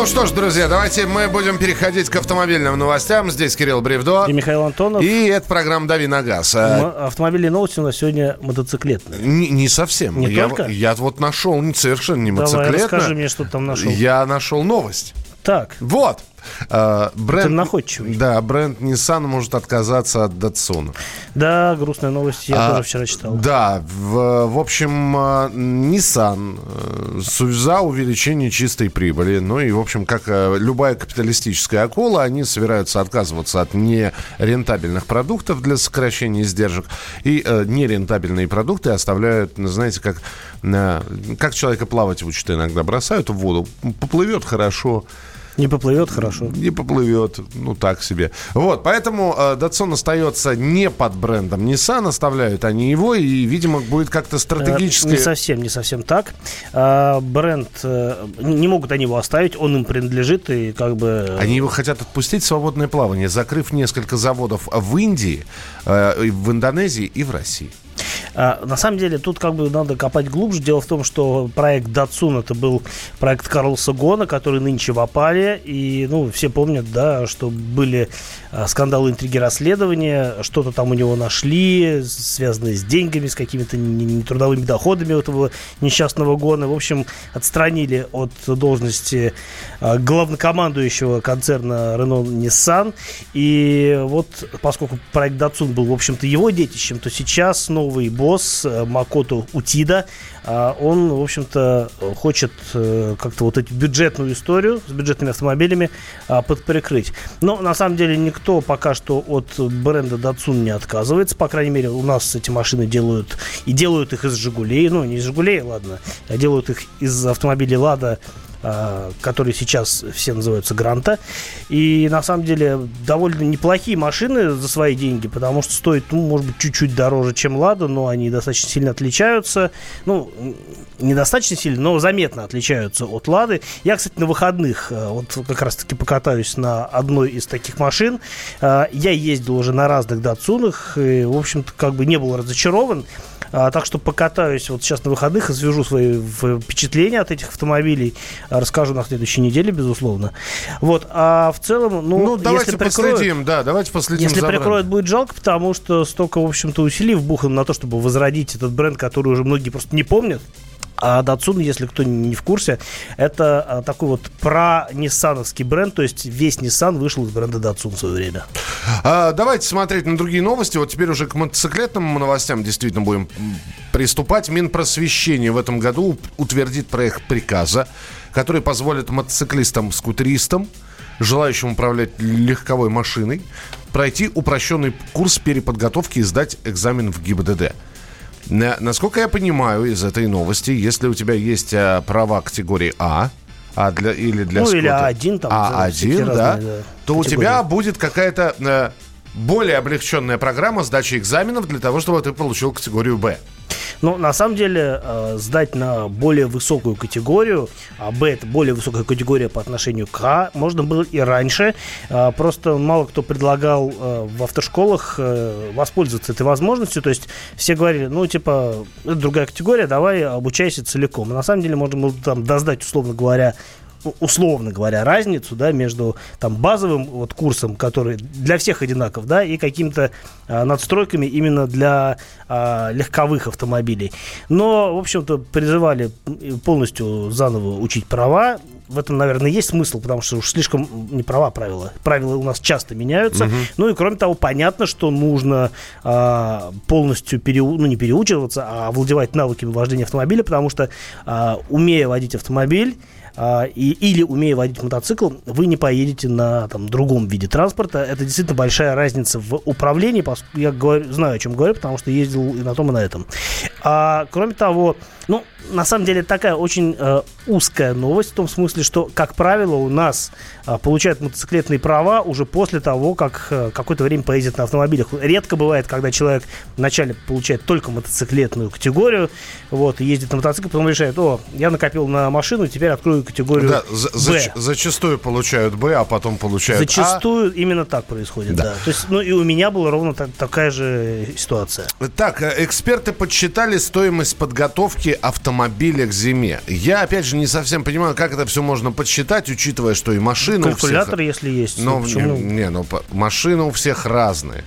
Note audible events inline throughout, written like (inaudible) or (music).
Ну что ж, друзья, давайте мы будем переходить к автомобильным новостям. Здесь Кирилл Бревдо. И Михаил Антонов. И это программа «Дави на газ». А, автомобильные новости у нас сегодня мотоциклетные. Не, не совсем. Не я, только? я вот нашел совершенно не Давай, мотоциклетно. расскажи мне, что ты там нашел. Я нашел новость. Так, Вот. А, бренд, Ты находчивый. Да, бренд Nissan может отказаться от Datsun. да, грустная новость, я А, тоже вчера читал. Да, в, в общем, а, Nissan э, за увеличение чистой прибыли, ну и, в общем, как э, любая капиталистическая акула, они собираются отказываться от нерентабельных продуктов для сокращения издержек, и э, нерентабельные продукты оставляют, знаете, как, э, как человека плавать учат иногда, бросают в воду, поплывет хорошо, Не поплывет хорошо. не поплывет, ну так себе. Вот, поэтому э, Datsun остается не под брендом Nissan, оставляют они его, и, видимо, будет как-то Э, стратегически... Не совсем, не совсем так. А, бренд, э, не могут они его оставить, он им принадлежит, и как бы... Они его хотят отпустить в свободное плавание, закрыв несколько заводов в Индии, э, в Индонезии и в России. А, на самом деле, тут как бы надо копать глубже. Дело в том, что проект Датсун это был проект Карлоса Гона, который нынче в опале. И, ну, все помнят, да, что были а, скандалы, интриги, расследования. Что-то там у него нашли, связанное с деньгами, с какими-то не- не- нетрудовыми доходами этого несчастного Гона. В общем, отстранили от должности а, главнокомандующего концерна Renault Nissan. И вот, поскольку проект Датсун был, в общем-то, его детищем, то сейчас новый босс э, Макото Утида, а, он, в общем-то, хочет э, как-то вот эту бюджетную историю с бюджетными автомобилями а, подприкрыть. Но, на самом деле, никто пока что от бренда Datsun не отказывается. По крайней мере, у нас эти машины делают и делают их из «Жигулей». Ну, не из «Жигулей», ладно, а делают их из автомобилей «Лада», которые сейчас все называются Гранта. И на самом деле довольно неплохие машины за свои деньги, потому что стоят, ну, может быть, чуть-чуть дороже, чем Лада, но они достаточно сильно отличаются. Ну, недостаточно сильно, но заметно отличаются от Лады. Я, кстати, на выходных э, вот как раз-таки покатаюсь на одной из таких машин. Э, Я ездил уже на разных датсунах, и, в общем-то, как бы не был разочарован. А, так что покатаюсь вот сейчас на выходных и свяжу свои впечатления от этих автомобилей. А, Расскажу на следующей неделе, безусловно. Вот. А в целом, ну, Ну, давайте если прикроют- последим, да, давайте последим если за прикроют, будет жалко, потому что столько, в общем-то, усилий вбухано на то, чтобы возродить этот бренд, который уже многие просто не помнят. А Datsun, если кто не в курсе, это а, такой вот про-ниссановский бренд, то есть весь Nissan вышел из бренда Datsun в свое время. А, давайте смотреть на другие новости. Вот теперь уже к мотоциклетным новостям действительно будем приступать. Минпросвещение в этом году утвердит проект приказа, который позволит мотоциклистам-скутеристам, желающим управлять легковой машиной, пройти упрощенный курс переподготовки и сдать экзамен в ГИБДД. На- насколько я понимаю из этой новости, если у тебя есть а, права категории А, а для, или для Ну, или скута- А1 там, всякие А1, да, разные, да, то у тебя будет какая-то э, более облегченная программа сдачи экзаменов для того, чтобы ты получил категорию Б. Ну, на самом деле, э, сдать на более высокую категорию, а Б это более высокая категория по отношению к А, можно было и раньше. Э, просто мало кто предлагал э, в автошколах э, воспользоваться этой возможностью. То есть все говорили, ну, типа, это другая категория, давай обучайся целиком. А на самом деле можно было там доздать, условно говоря, условно говоря, разницу, да, между там базовым вот курсом, который для всех одинаков, да, и какими-то а, надстройками именно для а, легковых автомобилей. Но, в общем-то, призывали полностью заново учить права. В этом, наверное, есть смысл, потому что уж слишком не права, а правила. Правила у нас часто меняются. Ну и кроме того, понятно, что нужно а, полностью переу- ну, не переучиваться, а овладевать навыками вождения автомобиля, потому что, а, умея водить автомобиль, а, и, или умея водить мотоцикл, вы не поедете на там, другом виде транспорта. Это действительно большая разница в управлении. Я говорю, знаю, о чем говорю, потому что ездил и на том, и на этом. А, кроме того, ну, на самом деле, такая очень э, узкая новость в том смысле, что, как правило, у нас а, получают мотоциклетные права уже после того, как э, какое-то время поездит на автомобилях. Редко бывает, когда человек вначале получает только мотоциклетную категорию, вот, ездит на мотоцикле, потом решает, о, я накопил на машину, теперь открою категорию Да, за- Б. зач- зачастую получают Б, а потом получают А. Зачастую именно так происходит, да. То есть, ну и у меня была ровно та- такая же ситуация. Так, э, эксперты подсчитали, ли стоимость подготовки автомобиля к зиме? Я, опять же, не совсем понимаю, как это все можно подсчитать, учитывая, что и машина Калькулятор, у всех... если есть. Ну, не, не, ну, машины у всех разные.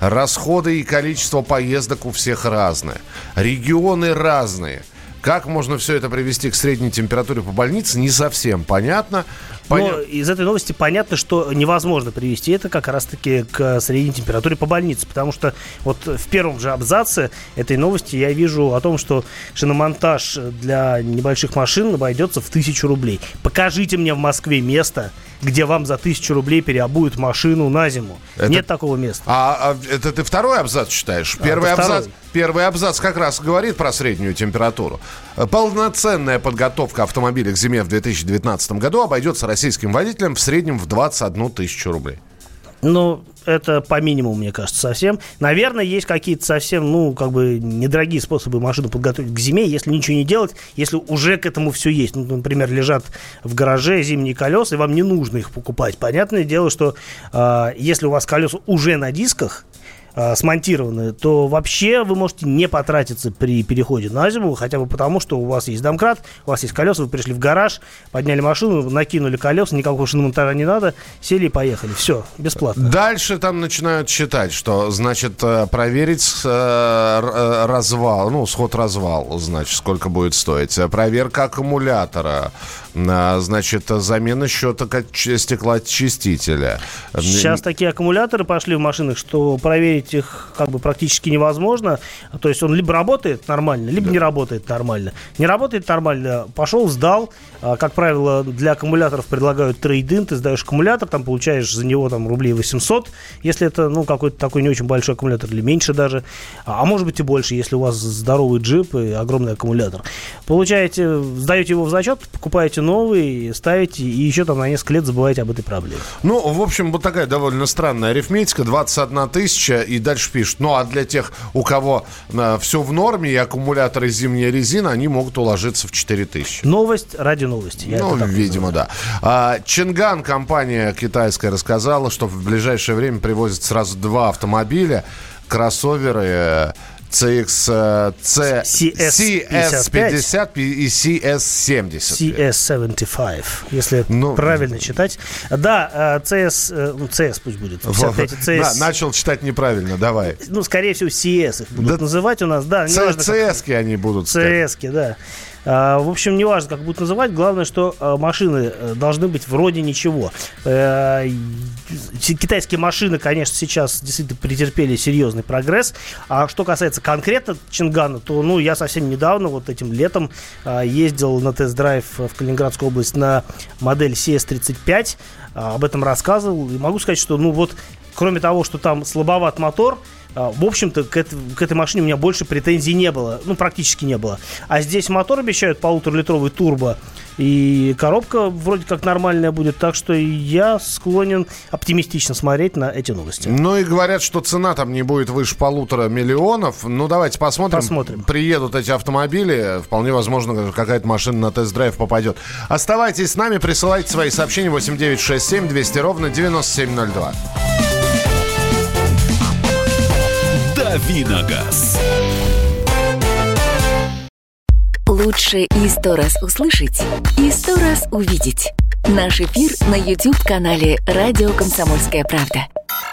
Расходы и количество поездок у всех разное. Регионы разные. Как можно все это привести к средней температуре по больнице, не совсем понятно. Поня... Но из этой новости понятно, что невозможно привести это как раз-таки к средней температуре по больнице. Потому что вот в первом же абзаце этой новости я вижу о том, что шиномонтаж для небольших машин обойдется в тысячу рублей. Покажите мне в Москве место, где вам за тысячу рублей переобуют машину на зиму. Это... Нет такого места. А, а это ты второй абзац читаешь? Первый, а, абзац, первый абзац как раз говорит про среднюю температуру. Полноценная подготовка автомобиля к зиме в 2019 году обойдется российским водителям в среднем в 21 тысячу рублей. Ну, это по минимуму, мне кажется, совсем. Наверное, есть какие-то совсем, ну, как бы недорогие способы машину подготовить к зиме, если ничего не делать, если уже к этому все есть. Ну, например, лежат в гараже зимние колеса, и вам не нужно их покупать. Понятное дело, что э, если у вас колеса уже на дисках, э, смонтированы, то вообще вы можете не потратиться при переходе на зиму, хотя бы потому, что у вас есть домкрат, у вас есть колеса, вы пришли в гараж, подняли машину, накинули колеса, никакого шиномонтажа не надо, сели и поехали. Все, бесплатно. Дальше там начинают считать, что, значит, э, проверить э, э, развал, ну, сход-развал, значит, сколько будет стоить. Проверка аккумулятора, значит, замена счета стеклоочистителя. Сейчас такие аккумуляторы пошли в машинах, что проверить их как бы практически невозможно. То есть он либо работает нормально, либо да. не работает нормально. Не работает нормально, пошел, сдал. А, как правило, для аккумуляторов предлагают трейдин. Ты сдаешь аккумулятор, там получаешь за него там рублей 800, если это, ну, какой-то такой не очень большой аккумулятор, или меньше даже. А, а может быть и больше, если у вас здоровый джип и огромный аккумулятор. Получаете, сдаете его в зачет, покупаете новый, ставите, и еще там на несколько лет забываете об этой проблеме. Ну, в общем, вот такая довольно странная арифметика. 21 тысяча, и дальше пишут. Ну, а для тех, у кого э, все в норме, и аккумуляторы зимняя резина, они могут уложиться в 4 тысячи. Новость ради новости. Я ну, видимо, да. А, Чинган, компания китайская, рассказала, что в ближайшее время привозят сразу два автомобиля, кроссоверы э, CX, C, CS50 и CS70. CS75, если ну, правильно читать. Да, CS, э, ну, CS пусть будет. 55, CS. Да, начал читать неправильно, давай. Ну, скорее всего, CS их будут да, называть у нас, да. CS-ки они будут. CS-ки, да. А, в общем, неважно, как будут называть, главное, что а, машины э, должны быть вроде ничего. Э, китайские машины, конечно, сейчас действительно претерпели серьезный прогресс. А что касается конкретно Чингана, то ну, я совсем недавно, вот этим летом, а, ездил на тест-драйв в Калининградскую область на модель CS35. Об этом рассказывал. И могу сказать, что ну вот кроме того, что там слабоват мотор, в общем-то, к, этой, к этой машине у меня больше претензий не было. Ну, практически не было. А здесь мотор обещают полуторалитровый турбо. И коробка вроде как нормальная будет. Так что я склонен оптимистично смотреть на эти новости. Ну и говорят, что цена там не будет выше полутора миллионов. Ну, давайте посмотрим. Посмотрим. Приедут эти автомобили. Вполне возможно, какая-то машина на тест-драйв попадет. Оставайтесь с нами, присылайте свои сообщения 8967 200 ровно 9702. Давиногаз. Лучше и сто раз услышать, и сто раз увидеть. Наш эфир на YouTube-канале «Радио Комсомольская правда».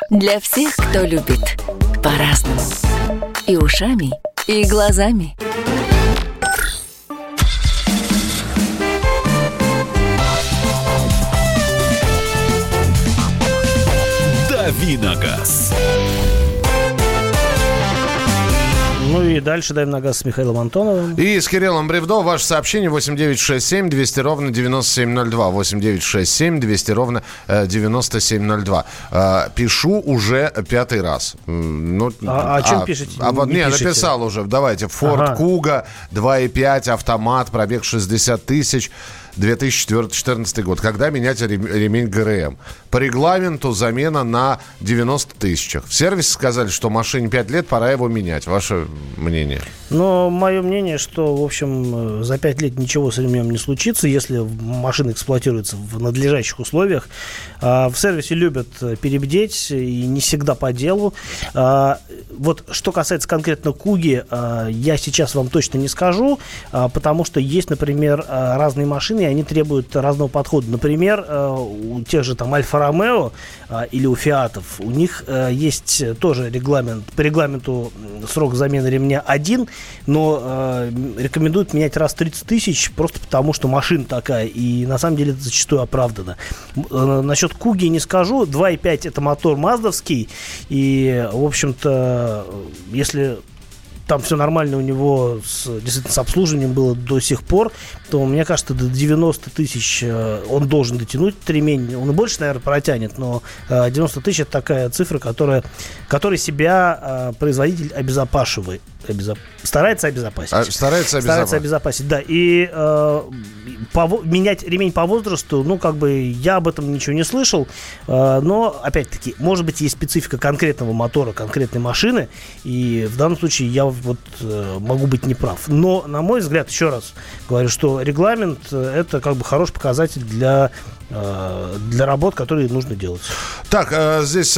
Для всех, кто любит по-разному. И ушами, и глазами. Давиногаз. Ну и дальше даем на газ с Михаилом Антоновым. И с Кириллом Бревдо. Ваше сообщение 8967 200 ровно 9702. 8967 200 ровно 9702. Э, пишу уже пятый раз. Ну, а, а о чем а, пишете? А, не, не пишите. написал уже. Давайте. Ford ага. Kuga 2.5, автомат, пробег 60 тысяч. 2014 год. Когда менять ремень ГРМ? По регламенту замена на 90 тысячах. В сервисе сказали, что машине 5 лет, пора его менять. Ваше мнение? Но мое мнение, что, в общем, за 5 лет ничего с ремнем не случится, если машина эксплуатируется в надлежащих условиях. А, в сервисе любят перебдеть и не всегда по делу. А, вот что касается конкретно Куги, а, я сейчас вам точно не скажу, потому что есть, например, разные машины, и они требуют разного подхода. Например, у тех же там Альфа Ромео или у Фиатов, у них есть тоже регламент, по регламенту срок замены ремня один, но рекомендуют менять раз 30 тысяч, просто потому что машина такая, и на самом деле это зачастую оправдано. Насчет Куги не скажу, 2.5 это мотор маздовский, и, в общем-то, если там все нормально у него с, действительно с обслуживанием было до сих пор, то мне кажется, до 90 тысяч э, он должен дотянуть ремень. Он и больше, наверное, протянет, но 90 э, тысяч это такая цифра, которая, которой себя э, производитель обезопашивает. Обезоп... Старается обезопасить. А, старается обезопасить. Старается обезопасить, да. И э, по, менять ремень по возрасту, ну, как бы я об этом ничего не слышал. Э, но, опять-таки, может быть, есть специфика конкретного мотора, конкретной машины. И в данном случае я вот э, могу быть неправ. Но, на мой взгляд, еще раз говорю, что регламент э, это как бы хороший показатель для для работ, которые нужно делать. Так, э, здесь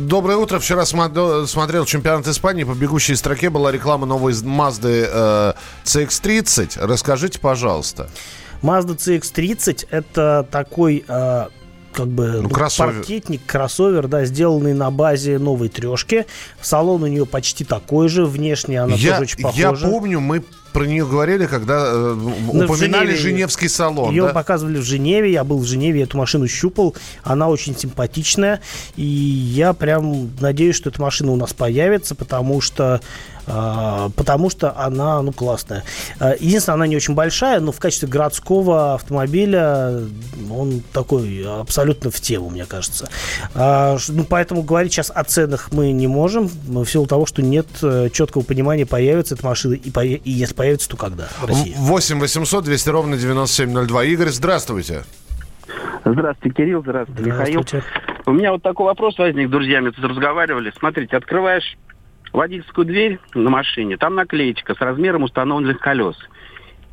доброе утро. Вчера смотрел чемпионат Испании. По бегущей строке была реклама новой Mazda CX-30. Расскажите, пожалуйста. Mazda CX-30 это такой как бы ну, ну, кроссовер. паркетник, кроссовер, да, сделанный на базе новой трешки. Салон у нее почти такой же, внешне она я, тоже очень похожа. Я помню, мы про нее говорили, когда э, ну, упоминали Женеве, Женевский салон. Ее да? показывали в Женеве, я был в Женеве, эту машину щупал, она очень симпатичная, и я прям надеюсь, что эта машина у нас появится, потому что потому что она, ну, классная. А, единственное, она не очень большая, но в качестве городского автомобиля он такой абсолютно в тему, мне кажется. А, ну, поэтому говорить сейчас о ценах мы не можем, в силу того, что нет э, четкого понимания, появится эта машина, и, по... и если появится, то когда в России. 8 800 200 ровно 9702. Игорь, здравствуйте. Здравствуйте, Кирилл, здравствуйте, здравствуйте, Михаил. У меня вот такой вопрос возник, с друзьями тут разговаривали. Смотрите, открываешь водительскую дверь на машине, там наклеечка с размером установленных колес.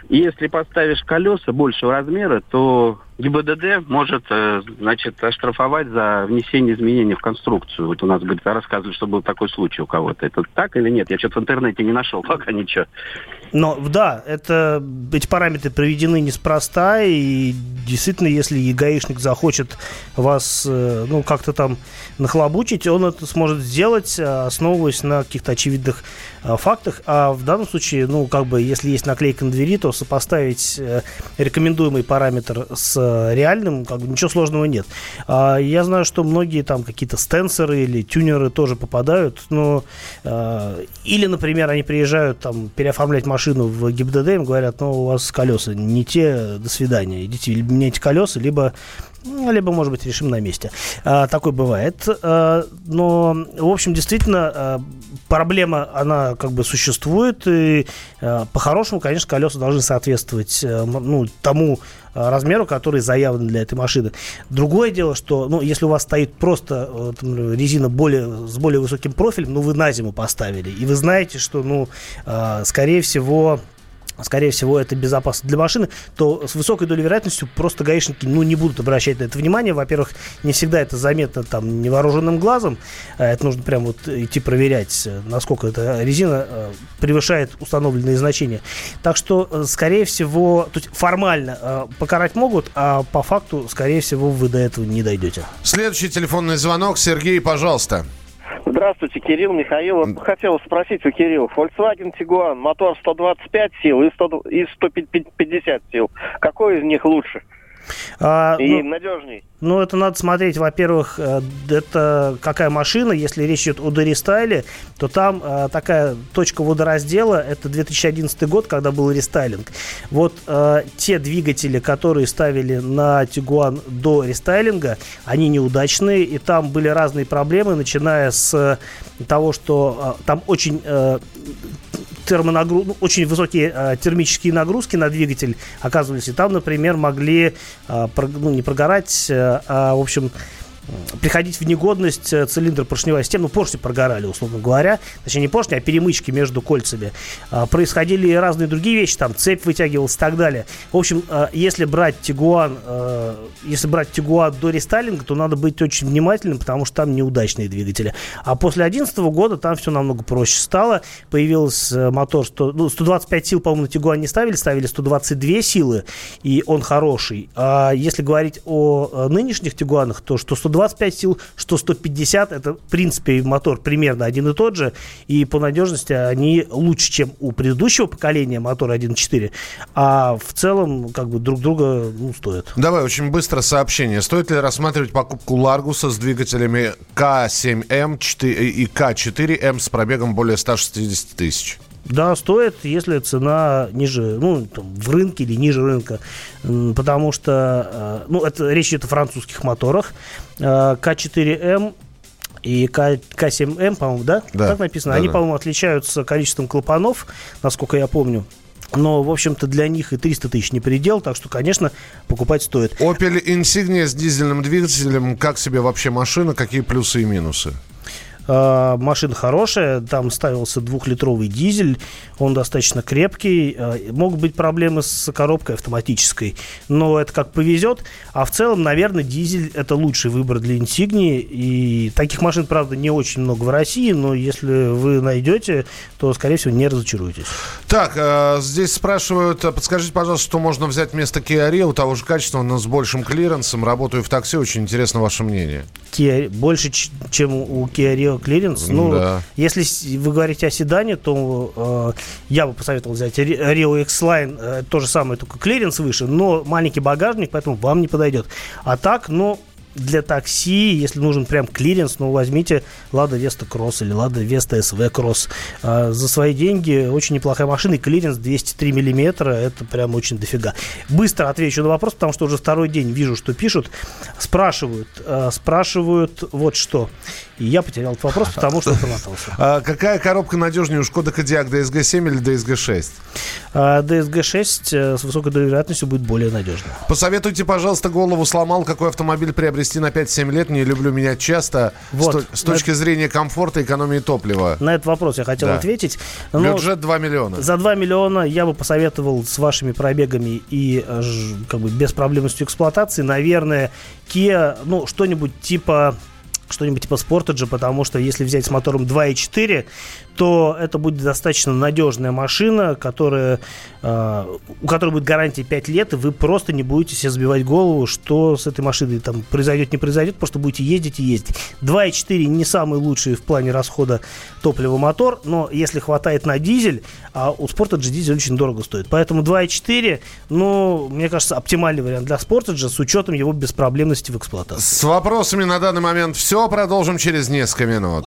И если поставишь колеса большего размера, то ГИБДД может, э, значит, оштрафовать за внесение изменений в конструкцию. Вот у нас, говорит, рассказывали, что был такой случай у кого-то. Это так или нет? Я что-то в интернете не нашел (laughs) пока ничего. Но да, это, эти параметры проведены неспроста, и действительно, если гаишник захочет вас, э, ну, как-то там нахлобучить, он это сможет сделать, э, основываясь на каких-то очевидных фактах. А в данном случае, ну, как бы, если есть наклейка на двери, то сопоставить рекомендуемый параметр с реальным, как бы, ничего сложного нет. А я знаю, что многие там какие-то стенсоры или тюнеры тоже попадают, но или, например, они приезжают там переоформлять машину в ГИБДД, им говорят, ну, у вас колеса не те, до свидания. Идите, либо меняйте колеса, либо либо, может быть, решим на месте. А, такое бывает. А, но, в общем, действительно, а, проблема, она как бы существует. И а, по-хорошему, конечно, колеса должны соответствовать а, ну, тому а, размеру, который заявлен для этой машины. Другое дело, что, ну, если у вас стоит просто а, там, резина более, с более высоким профилем, ну, вы на зиму поставили, и вы знаете, что, ну, а, скорее всего, скорее всего, это безопасно для машины, то с высокой долей вероятностью просто гаишники ну, не будут обращать на это внимание. Во-первых, не всегда это заметно там невооруженным глазом. А это нужно прям вот идти проверять, насколько эта резина э, превышает установленные значения. Так что, э, скорее всего, то есть формально э, покарать могут, а по факту, скорее всего, вы до этого не дойдете. Следующий телефонный звонок. Сергей, пожалуйста. Здравствуйте, Кирилл, Михаил. Хотел спросить у Кирилла. Volkswagen Tiguan, мотор 125 сил и, 100, и 150 сил. Какой из них лучше? А, и ну, надежней? Ну, это надо смотреть, во-первых, э, это какая машина. Если речь идет о дорестайле, то там э, такая точка водораздела, это 2011 год, когда был рестайлинг. Вот э, те двигатели, которые ставили на Тигуан до рестайлинга, они неудачные, и там были разные проблемы, начиная с того, что э, там очень э, термонагруз... ну, очень высокие э, термические нагрузки на двигатель оказывались. И там, например, могли э, про... ну, не прогорать, э, а, в общем, приходить в негодность э, цилиндр поршневая система, ну, поршни прогорали, условно говоря, точнее, не поршни, а перемычки между кольцами. А, происходили разные другие вещи, там, цепь вытягивалась и так далее. В общем, а, если брать Тигуан, а, если брать Тигуан до рестайлинга, то надо быть очень внимательным, потому что там неудачные двигатели. А после 2011 года там все намного проще стало. Появился мотор 100, ну, 125 сил, по-моему, на Тигуан не ставили, ставили 122 силы, и он хороший. А если говорить о нынешних Тигуанах, то что 120 125 сил, что 150. Это, в принципе, мотор примерно один и тот же. И по надежности они лучше, чем у предыдущего поколения мотора 1.4. А в целом, как бы, друг друга ну, стоят. Давай, очень быстро сообщение. Стоит ли рассматривать покупку Ларгуса с двигателями К7М и К4М с пробегом более 160 тысяч? Да, стоит, если цена ниже, ну, там, в рынке или ниже рынка. Потому что, э, ну, это речь идет о французских моторах. Э, К4М и К, К7М, по-моему, да? Да. Так написано. Да, Они, да. по-моему, отличаются количеством клапанов, насколько я помню. Но, в общем-то, для них и 300 тысяч не предел, так что, конечно, покупать стоит. Opel Insignia с дизельным двигателем. Как себе вообще машина? Какие плюсы и минусы? Э, машина хорошая, там ставился двухлитровый дизель, он достаточно крепкий. Э, могут быть проблемы с коробкой автоматической, но это как повезет. А в целом, наверное, дизель это лучший выбор для Insignia. И таких машин, правда, не очень много в России, но если вы найдете, то, скорее всего, не разочаруетесь. Так, э, здесь спрашивают, подскажите, пожалуйста, что можно взять вместо Kia Rio, того же качества, но с большим клиренсом. Работаю в такси, очень интересно ваше мнение. Kia, больше, чем у Kia Rio клиренс. Ну, Да. если вы говорите о седане, то э, я бы посоветовал взять Rio X-Line, э, то же самое, только клиренс выше, но маленький багажник, поэтому вам не подойдет. А так, ну, для такси, если нужен прям клиренс, ну, возьмите Lada Vesta Cross или Lada Vesta SW Cross. А, за свои деньги очень неплохая машина, и клиренс 203 миллиметра, это прям очень дофига. Быстро отвечу на вопрос, потому что уже второй день вижу, что пишут. Спрашивают, э, спрашивают вот что. И я потерял этот вопрос, потому что промотался. А какая коробка надежнее у Skoda Kodiaq DSG-7 или DSG-6? А DSG-6 э, с высокой долей вероятностью будет более надежным. Посоветуйте, пожалуйста, голову сломал, какой автомобиль приобрести на 5-7 лет. Не люблю менять часто. Вот. С, с точки зрения комфорта и экономии топлива. На этот вопрос я хотел Да. ответить. Но Бюджет 2 миллиона. За 2 миллиона я бы посоветовал с вашими пробегами и э, как бы без проблемностью эксплуатации, наверное, Kia, ну, что-нибудь типа что-нибудь типа Sportage, потому что если взять с мотором 2.4, то это будет достаточно надежная машина, которая, э, у которой будет гарантия 5 лет, и вы просто не будете себе забивать голову, что с этой машиной там произойдет, не произойдет, просто будете ездить и ездить. 2.4 не самый лучший в плане расхода топлива мотор, но если хватает на дизель, а у Sportage дизель очень дорого стоит. Поэтому 2.4, ну, мне кажется, оптимальный вариант для Sportage с учетом его беспроблемности в эксплуатации. С вопросами на данный момент все. Продолжим через несколько минут.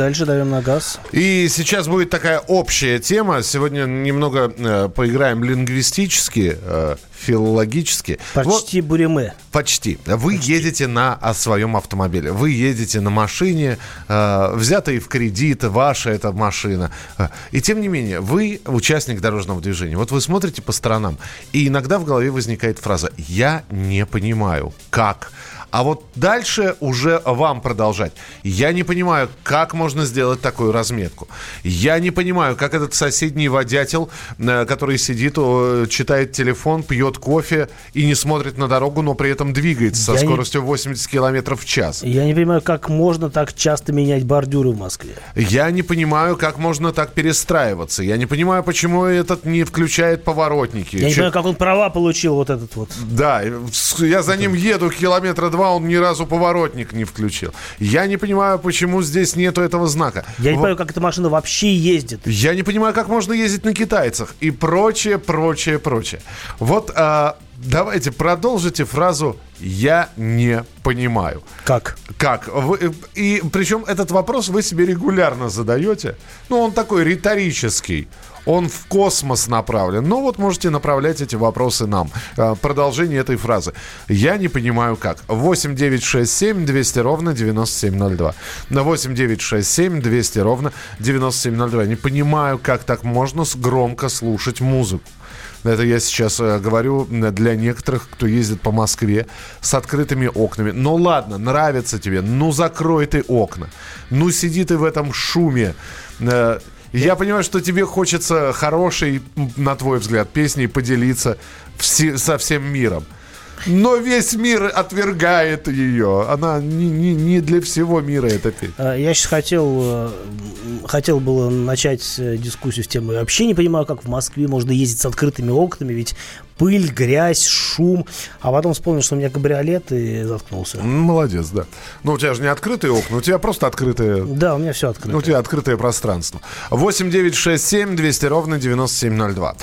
Дальше даем на газ. И сейчас будет такая общая тема. Сегодня немного э, поиграем лингвистически, э, филологически. Вот- Почти буреме. Почти. Вы едете на о своем автомобиле. Вы едете на машине, э, взятой в кредит, ваша эта машина. Э, И тем не менее, вы участник дорожного движения. Вот вы смотрите по сторонам, и иногда в голове возникает фраза «Я не понимаю, как». А вот дальше уже вам продолжать. Я не понимаю, как можно сделать такую разметку. Я не понимаю, как этот соседний водятел, э, который сидит, читает телефон, пьет кофе и не смотрит на дорогу, но при этом двигается со Я скоростью не... 80 километров в час. Я не понимаю, как можно так часто менять бордюры в Москве. Я не понимаю, как можно так перестраиваться. Я не понимаю, почему этот не включает поворотники. Я Че... не понимаю, как он права получил вот этот вот. Да, я за ним еду километра два, он ни разу поворотник не включил. Я не понимаю, почему здесь нету этого знака. Я не понимаю, как эта машина вообще ездит. Я не понимаю, как можно ездить на китайцах и прочее, прочее, прочее. Вот а, давайте продолжите фразу «я не понимаю». Как? Как? Вы, и причем этот вопрос вы себе регулярно задаете. Ну, он такой риторический он в космос направлен. Ну вот можете направлять эти вопросы нам. А, продолжение этой фразы. Я не понимаю как. 8 9 6 7 200 ровно 9702. На 8 9 6 7 200 ровно 9702. Не понимаю, как так можно громко слушать музыку. Это я сейчас э, говорю для некоторых, кто ездит по Москве с открытыми окнами. Ну ладно, нравится тебе, ну закрой ты окна. Ну сиди ты в этом шуме. Э, я понимаю, что тебе хочется хорошей, на твой взгляд, песней поделиться все, со всем миром. Но весь мир отвергает ее. Она не, не, не для всего мира эта песня. А, я сейчас хотел, э, хотел было начать э, дискуссию с темой. Вообще не понимаю, как в Москве можно ездить с открытыми окнами, ведь пыль, грязь, шум. А потом вспомнил, что у меня кабриолет и заткнулся. Молодец, да. Ну, у тебя же не открытые окна, у тебя просто открытые... Да, у меня все открыто. Ну, у тебя открытое пространство. 8 9 6 7 200 ровно 9702.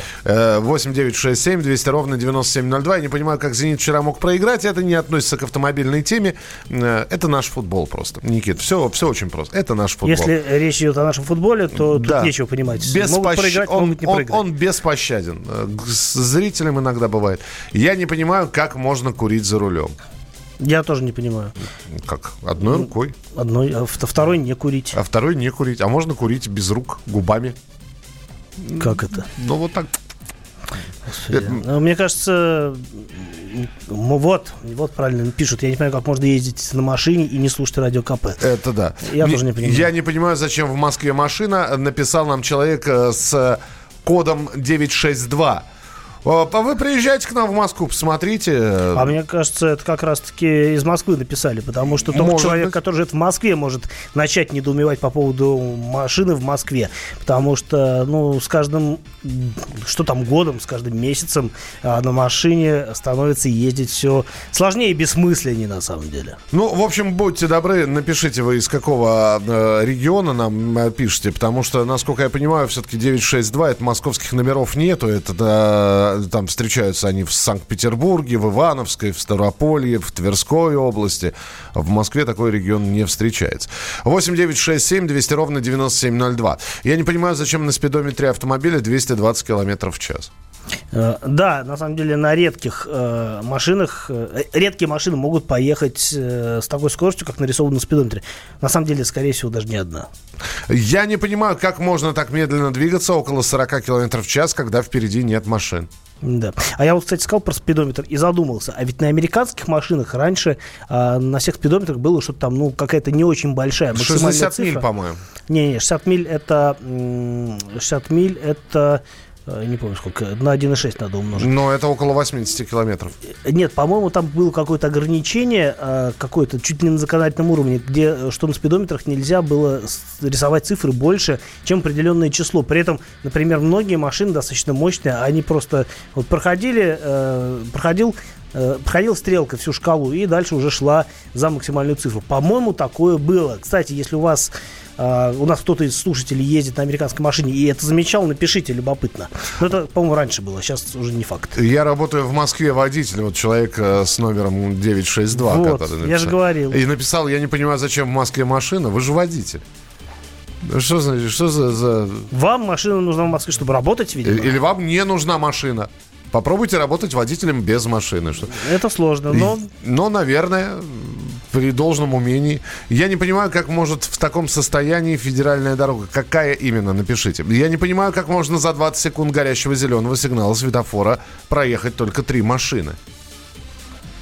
8 9 6 7 200 ровно 9702. Я не понимаю, как «Зенит» вчера мог проиграть. Это не относится к автомобильной теме. Э, это наш футбол просто. Никит, все, все очень просто. Это наш футбол. Если речь идет о нашем футболе, то да. тут нечего понимать. Без могут пощ... проиграть, он, могут не он, проиграть. Он беспощаден. Э, с зрителям иногда бывает. Я не понимаю, как можно курить за рулем. Я тоже не понимаю. Как? Одной ну, рукой. Одной, а второй не курить. А второй не курить. А можно курить без рук, губами. Как это? Ну, вот так. Это... Ну, мне кажется, вот, вот правильно пишут. Я не понимаю, как можно ездить на машине и не слушать радио КП. Это да. Я не, тоже не понимаю. Я не понимаю, зачем в Москве машина. Написал нам человек э, с кодом 962. Вы приезжайте к нам в Москву, посмотрите. А мне кажется, это как раз-таки из Москвы написали, потому что только может человек, быть. который живет в Москве, может начать недоумевать по поводу машины в Москве. Потому что, ну, с каждым, что там, годом, с каждым месяцем а, на машине становится ездить все сложнее и бессмысленнее на самом деле. Ну, в общем, будьте добры, напишите вы из какого э, региона нам э, пишете, потому что, насколько я понимаю, все-таки 962, это московских номеров нету, это там встречаются они в Санкт-Петербурге, в Ивановской, в Ставрополье, в Тверской области. В Москве такой регион не встречается. 8 9 6 7 200 ровно 9702. Я не понимаю, зачем на спидометре автомобиля 220 километров в час. Э, да, на самом деле на редких э, машинах, э, редкие машины могут поехать э, с такой скоростью, как нарисовано на спидометре. На самом деле, скорее всего, даже не одна. Я не понимаю, как можно так медленно двигаться около 40 км в час, когда впереди нет машин. Да. А я вот, кстати, сказал про спидометр и задумался. А ведь на американских машинах раньше а, на всех спидометрах было что-то там, ну, какая-то не очень большая 60 цифра. миль, по-моему. Не-не, 60 миль это... 60 миль это Э, не помню сколько, на 1,6 надо умножить. Но это около 80 километров. Нет, по-моему, там было какое-то ограничение, э, какое-то чуть ли не на законодательном уровне, где, э, что на спидометрах нельзя было рисовать цифры больше, чем определенное число. При этом, например, многие машины достаточно мощные, они просто вот проходили, проходил проходила стрелка всю шкалу и дальше уже шла за максимальную цифру. По-моему, такое было. Кстати, если у вас Uh, у нас кто-то из слушателей ездит на американской машине и это замечал, напишите, любопытно. Но это, по-моему, раньше было, сейчас уже не факт. Я работаю в Москве водителем, вот человек э, с номером 962. Вот, который я же говорил. И написал, я не понимаю, зачем в Москве машина, вы же водитель. Что значит, что за, за... Вам машина нужна в Москве, чтобы работать, видимо? Или вам не нужна машина? Попробуйте работать водителем без машины. Что... Это сложно, но... Но, наверное, при должном умении. Я не понимаю, как может в таком состоянии федеральная дорога. Какая именно, напишите. Я не понимаю, как можно за 20 секунд горящего зеленого сигнала светофора проехать только три машины.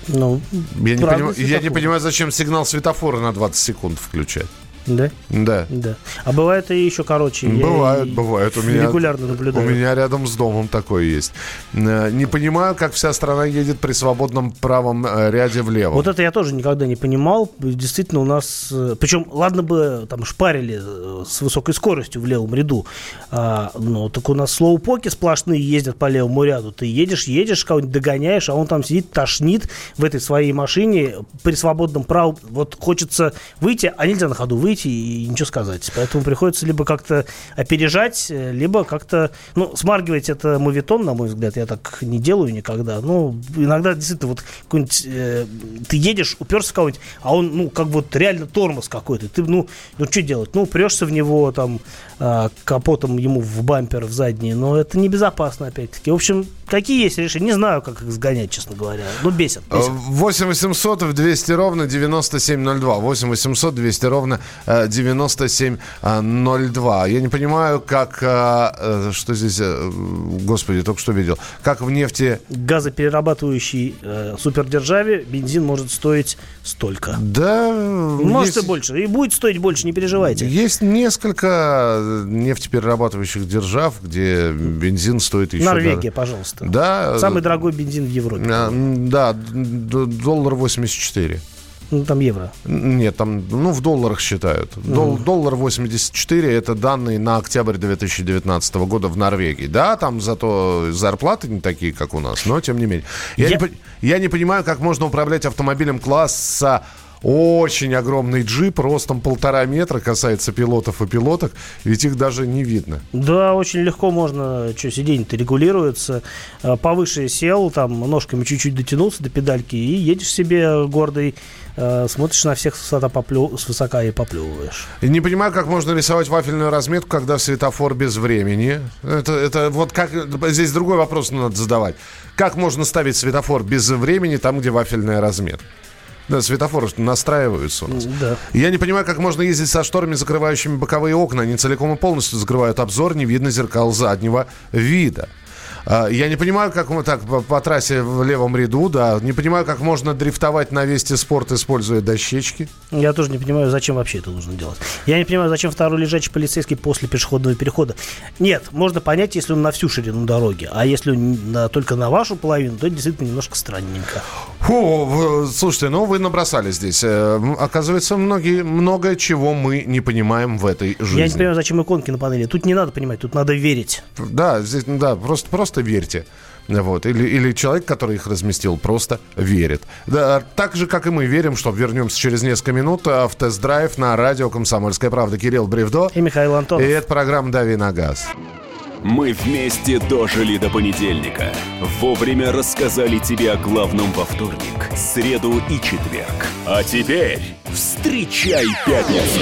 Ну, я не, поним... я не понимаю, зачем сигнал светофора на 20 секунд включать. Да? Да. Да. А бывает и еще короче. Бывают, бывают. У меня, регулярно наблюдаю. У меня рядом с домом такое есть. Э, не понимаю, как вся страна едет при свободном правом э, ряде влево. Вот это я тоже никогда не понимал. Действительно, у нас... Э, Причем, ладно бы там шпарили с высокой скоростью в левом ряду. А, ну, так у нас слоупоки сплошные ездят по левому ряду. Ты едешь, едешь, кого-нибудь догоняешь, а он там сидит, тошнит в этой своей машине при свободном праве. Вот хочется выйти, а нельзя на ходу выйти выйти и ничего сказать. Поэтому приходится либо как-то опережать, либо как-то... Ну, смаргивать это мувитон, на мой взгляд, я так не делаю никогда. Ну, иногда действительно вот какой-нибудь... Э, ты едешь, уперся в кого-нибудь, а он, ну, как вот реально тормоз какой-то. Ты, ну, ну что делать? Ну, упрешься в него там э, капотом ему в бампер, в задний, но это небезопасно, опять-таки. В общем, какие есть решения? Не знаю, как их сгонять, честно говоря. Ну, бесит. бесит. 8 800 200 ровно 9702. 8 800 200 ровно 9702. Я не понимаю, как... Э, э, что здесь... Э, господи, только что видел. Как в нефти... Газоперерабатывающей э, супердержаве бензин может стоить столько. Да. Может есть, и больше. И будет стоить больше, не переживайте. Есть несколько нефтеперерабатывающих держав, где бензин стоит еще... Норвегия, да. пожалуйста. Да. Самый дорогой бензин в Европе. Да, доллар 84. Ну, там евро. Нет, там, ну, в долларах считают. Дол, mm. Доллар 84 – это данные на октябрь 2019 года в Норвегии. Да, там зато зарплаты не такие, как у нас, но тем не менее. Я, я... Не, я не понимаю, как можно управлять автомобилем класса очень огромный джип, ростом полтора метра, касается пилотов и пилоток, ведь их даже не видно. Да, очень легко можно, что сиденье-то регулируется, а, повыше сел, там ножками чуть-чуть дотянулся до педальки и едешь себе гордый Э, смотришь на всех с высока, поплю, с высока и поплевываешь. Не понимаю, как можно рисовать вафельную разметку, когда светофор без времени. Это, это вот как... Здесь другой вопрос надо задавать. Как можно ставить светофор без времени там, где вафельная разметка? Да, светофоры настраиваются у нас. Да. Я не понимаю, как можно ездить со шторами, закрывающими боковые окна. Они целиком и полностью закрывают обзор, не видно зеркал заднего вида. А, я не понимаю, как мы так по, по трассе в левом ряду, да. Не понимаю, как можно дрифтовать на Вести Спорт, используя дощечки. Я тоже не понимаю, зачем вообще это нужно делать. Я не понимаю, зачем второй лежачий полицейский после пешеходного перехода. Нет, можно понять, если он на всю ширину дороги. А если он на, только на вашу половину, то это действительно немножко странненько. Фу, слушайте, ну вы набросали здесь. Э, оказывается, многие, многое чего мы не понимаем в этой жизни. Я не понимаю, зачем иконки на панели. Тут не надо понимать, тут надо верить. Да, здесь, да, просто, просто верьте. Вот. Или, или человек, который их разместил, просто верит. Да, так же, как и мы верим, что вернемся через несколько минут э, в тест-драйв на радио «Комсомольская правда». Кирилл Бревдо. И Михаил Антонов. И это программа «Дави на газ». Мы вместе дожили до понедельника. Вовремя рассказали тебе о главном во вторник, среду и четверг. А теперь встречай пятницу!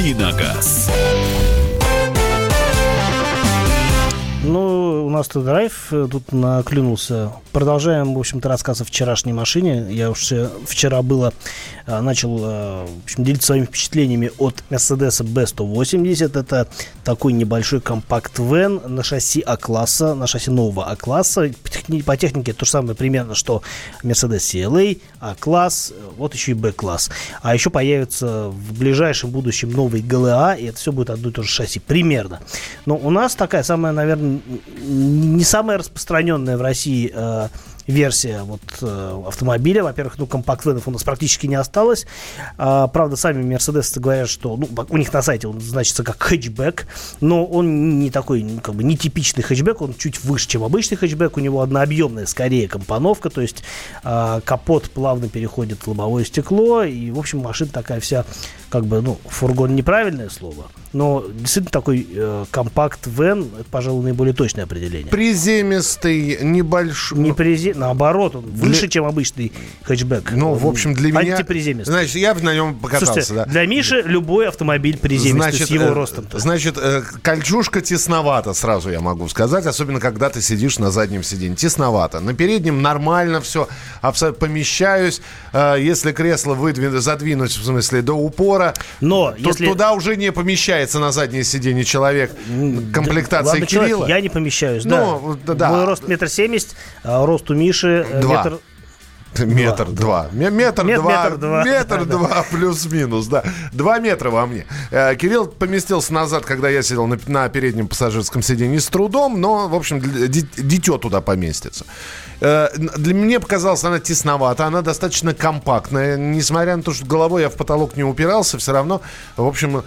Давиногаз. У нас тут драйв э, тут наклюнулся. Продолжаем, в общем-то, рассказ о вчерашней машине. Я уж вчера было э, начал э, в общем, делиться своими впечатлениями от Mercedes B180. Это такой небольшой компакт-вен на шасси А-класса, на шасси нового А-класса. По технике то же самое примерно, что Mercedes CLA, А-класс, вот еще и Б-класс. А еще появится в ближайшем будущем новый GLA, и это все будет одно и то же шасси, примерно. Но у нас такая самая, наверное, не самая распространенная в России э, версия вот автомобиля. Во-первых, ну, компакт-венов у нас практически не осталось. А, правда, сами Мерседесы говорят, что ну, у них на сайте он значится как хэтчбэк, но он не такой, как бы, не типичный хэтчбэк, он чуть выше, чем обычный хэтчбэк. У него однообъемная, скорее, компоновка, то есть а, капот плавно переходит в лобовое стекло, и, в общем, машина такая вся, как бы, ну, фургон неправильное слово, но действительно такой э, компакт-вен, это, пожалуй, наиболее точное определение. Приземистый, небольшой. Не призи... Наоборот, он для... выше, чем обычный хэтчбэк. Ну, в общем, для меня... Антиприземистый. Значит, я бы на нем покатался, Слушайте, да. для Миши любой автомобиль приземистый значит, с его э, ростом. -то. Значит, э, кольчушка тесновато, сразу я могу сказать, особенно когда ты сидишь на заднем сиденье. Тесновато. На переднем нормально все, абсолютно помещаюсь. Э, если кресло выдвинуть, задвинуть, в смысле, до упора, Но то если... туда уже не помещается на заднее сиденье человек. Комплектация Ладно, Кирилла. Человек, я не помещаюсь, ну, да. да. Мой рост метр семьдесят, а рост у Миши Два. метр... Метр два. Метр Мет- два. метр два. Метр (laughs) Да, два плюс-минус, да. Два метра во мне. Э, Кирилл поместился назад, когда я сидел на, на переднем пассажирском сиденье с трудом, но, в общем, дитё туда поместится. Э, Для меня показалась она тесновата, она достаточно компактная. Несмотря на то, что головой я в потолок не упирался, все равно, в общем, э,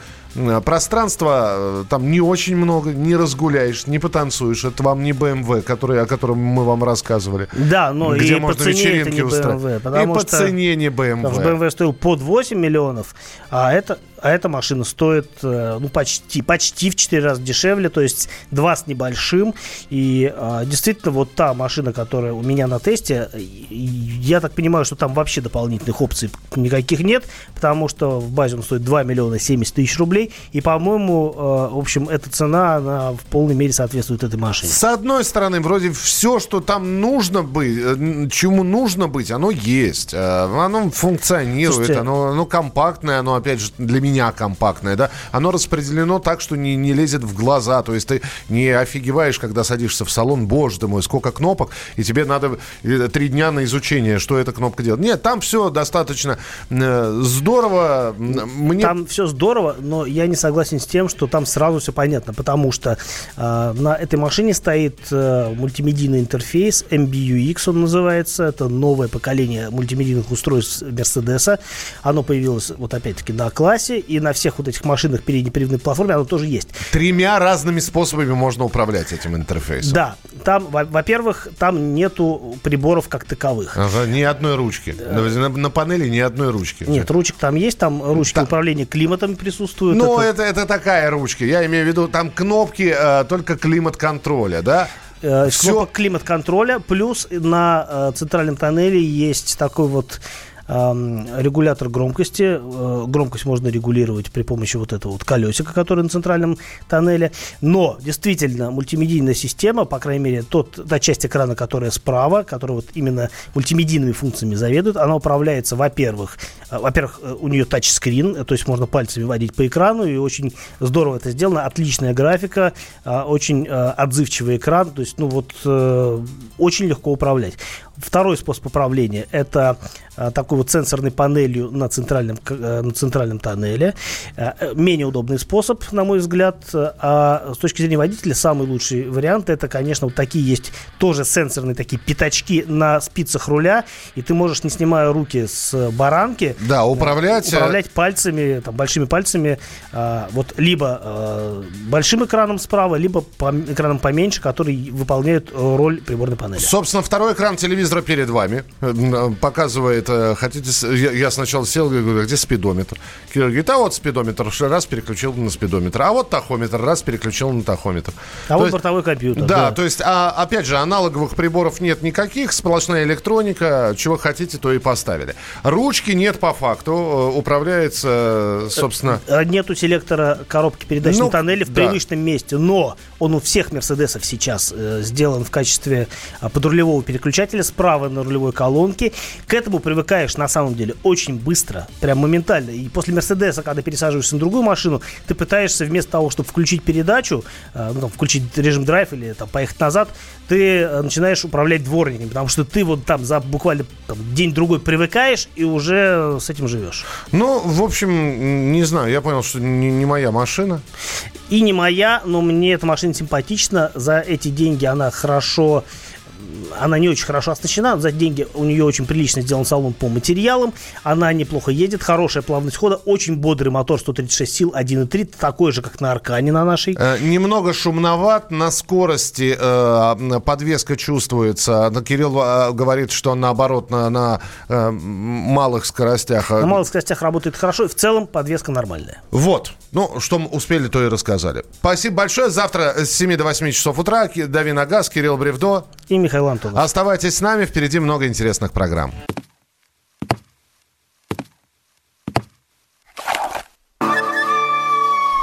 пространства э, там не очень много, не разгуляешь, не потанцуешь. Это вам не BMW, который, о котором мы вам рассказывали. Да, но Где и по можно цене это вечеринки не устраивать. BMW, И по что... цене не Потому что. BMW стоил под 8 миллионов, а это а эта машина стоит э, ну, почти, почти в 4 раза дешевле, то есть 2 с небольшим. И а, действительно, вот та машина, которая у меня на тесте, я так понимаю, что там вообще дополнительных опций никаких нет, потому что в базе он стоит 2 миллиона 70 тысяч рублей. И, по-моему, э, в общем, эта цена, она в полной мере соответствует этой машине. С одной стороны, вроде все, что там нужно быть, чему нужно быть, оно есть. Э, Оно функционирует, Слушайте, оно, оно компактное, оно, опять же, для меня компактное, да. Оно распределено так, что не, не лезет в глаза. То есть ты не офигеваешь, когда садишься в салон, боже ты мой, сколько кнопок, и тебе надо э, три дня на изучение, что эта кнопка делает. Нет, там все достаточно э, здорово. Мне Там все здорово, но я не согласен с тем, что там сразу все понятно, потому что э, на этой машине стоит э, мультимедийный интерфейс, MBUX он называется, это новое поколение мультимедийных устройств Мерседеса. Оно появилось вот опять-таки на классе, и на всех вот этих машинах переднеприводной платформе оно тоже есть. тремя разными способами можно управлять этим интерфейсом. Да, там, во- во-первых, там нету приборов как таковых. Ага, ни одной ручки. На, на панели ни одной ручки. Нет, ручек там есть, там ручки Да. управления климатом присутствуют. Ну, Это- это, это такая ручка. Я имею в виду, там кнопки э, только климат-контроля, да? э, Всё- кнопок климат-контроля, плюс на э, центральном тоннеле есть такой вот регулятор громкости. Э, громкость можно регулировать при помощи вот этого вот колесика, который на центральном тоннеле. Но, действительно, мультимедийная система, по крайней мере, тот, та часть экрана, которая справа, которая вот именно мультимедийными функциями заведует, она управляется, во-первых, э, во-первых, э, у нее тачскрин, то есть можно пальцами водить по экрану, и очень здорово это сделано, отличная графика, очень отзывчивый экран, то есть, ну вот, очень легко управлять. Второй способ управления – это э, такой вот сенсорной панелью на центральном, э, на центральном тоннеле. Э, Менее удобный способ, на мой взгляд. Э, А с точки зрения водителя, самый лучший вариант – это, конечно, вот такие есть тоже сенсорные такие пятачки на спицах руля, и ты можешь, не снимая руки с баранки, Да, управлять... управлять пальцами, там, большими пальцами, а, вот либо а, большим экраном справа, либо экраном поменьше, который выполняет роль приборной панели. Собственно, второй экран телевизора перед вами э, м, показывает, э, хотите, с- я, я сначала сел и говорю, «А где спидометр? Кира говорит, а вот спидометр, раз переключил на спидометр, а вот тахометр, раз переключил на тахометр. А То вот есть- бортовой компьютер. Да, то есть, а, опять же, аналоговых приборов нет никаких, сплошная электроника, чего хотите, то и поставили. Ручки нет по факту, э, управляется, собственно... Нету селектора коробки передач Ну, на тоннеле в да. привычном месте, но он у всех Мерседесов сейчас э, сделан в качестве подрулевого переключателя справа на рулевой колонке. К этому привыкаешь на самом деле очень быстро, прям моментально. И после Мерседеса, когда пересаживаешься на другую машину, ты пытаешься вместо того, чтобы включить передачу, э, ну, там, включить режим драйв или там, поехать назад, ты э, начинаешь управлять дворником, потому что ты вот там за буквально день-другой привыкаешь и уже с этим живешь. Ну, в общем, не знаю, я понял, что не, не моя машина. И не моя, но мне эта машина симпатична. За эти деньги она хорошо она не очень хорошо оснащена. За деньги у нее очень прилично сделан салон по материалам. Она неплохо едет, хорошая плавность хода, очень бодрый мотор 136 сил, 1.3, такой же, как на Аркане на нашей. Э, немного шумноват, на скорости э, подвеска чувствуется. Кирилл э, говорит, что наоборот на, на э, малых скоростях. Э, на малых скоростях работает хорошо, и в целом подвеска нормальная. Вот. Ну, что успели, то и рассказали. Спасибо большое. Завтра с 7 до 8 часов утра Дави на газ, Кирилл Бревдо. И Михаил Антонов. Оставайтесь с нами, впереди много интересных программ.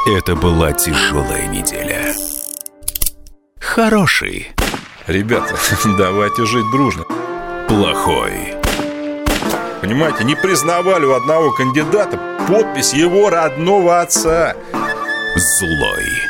Это была тяжелая неделя. Хороший. Ребята, (laughs) давайте жить дружно. Плохой. Понимаете, не признавали у одного кандидата подпись его родного отца. Злой.